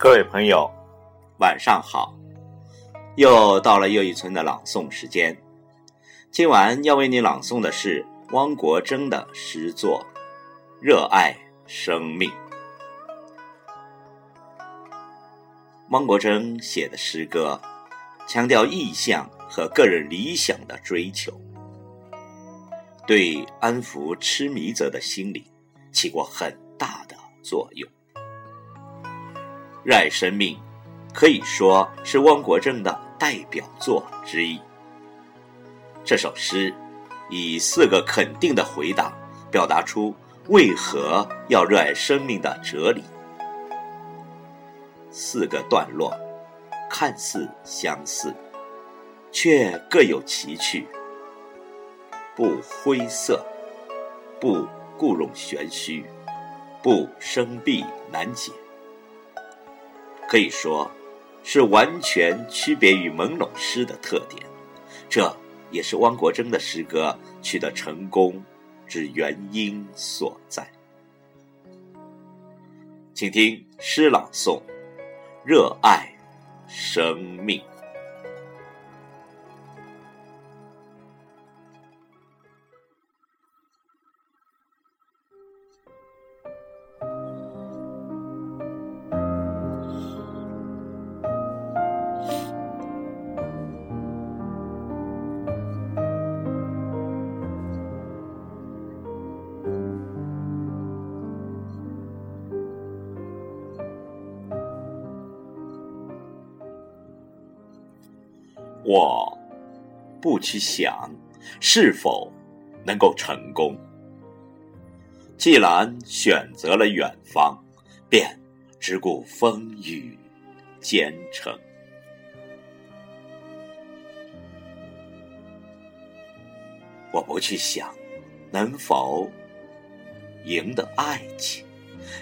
各位朋友，晚上好！又到了又一村的朗诵时间。今晚要为你朗诵的是汪国真的诗作《热爱生命》。汪国真写的诗歌，强调意象和个人理想的追求，对安抚痴迷者的心理起过很大的作用。热爱生命，可以说是汪国真的代表作之一。这首诗以四个肯定的回答，表达出为何要热爱生命的哲理。四个段落看似相似，却各有奇趣。不灰色，不故弄玄虚，不生僻难解。可以说，是完全区别于朦胧诗的特点，这也是汪国真的诗歌取得成功之原因所在。请听诗朗诵：热爱生命。我不去想是否能够成功，既然选择了远方，便只顾风雨兼程。我不去想能否赢得爱情，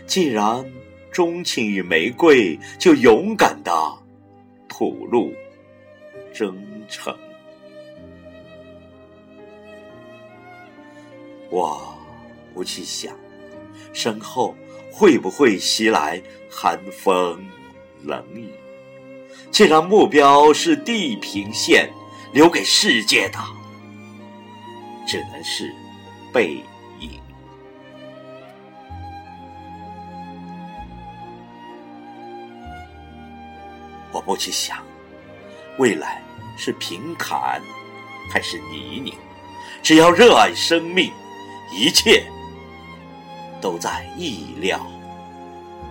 既然钟情于玫瑰，就勇敢的吐露。征程，我不去想身后会不会袭来寒风冷雨。既然目标是地平线，留给世界的只能是背影。我不去想未来。是平坦还是泥泞？只要热爱生命，一切都在意料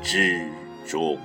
之中。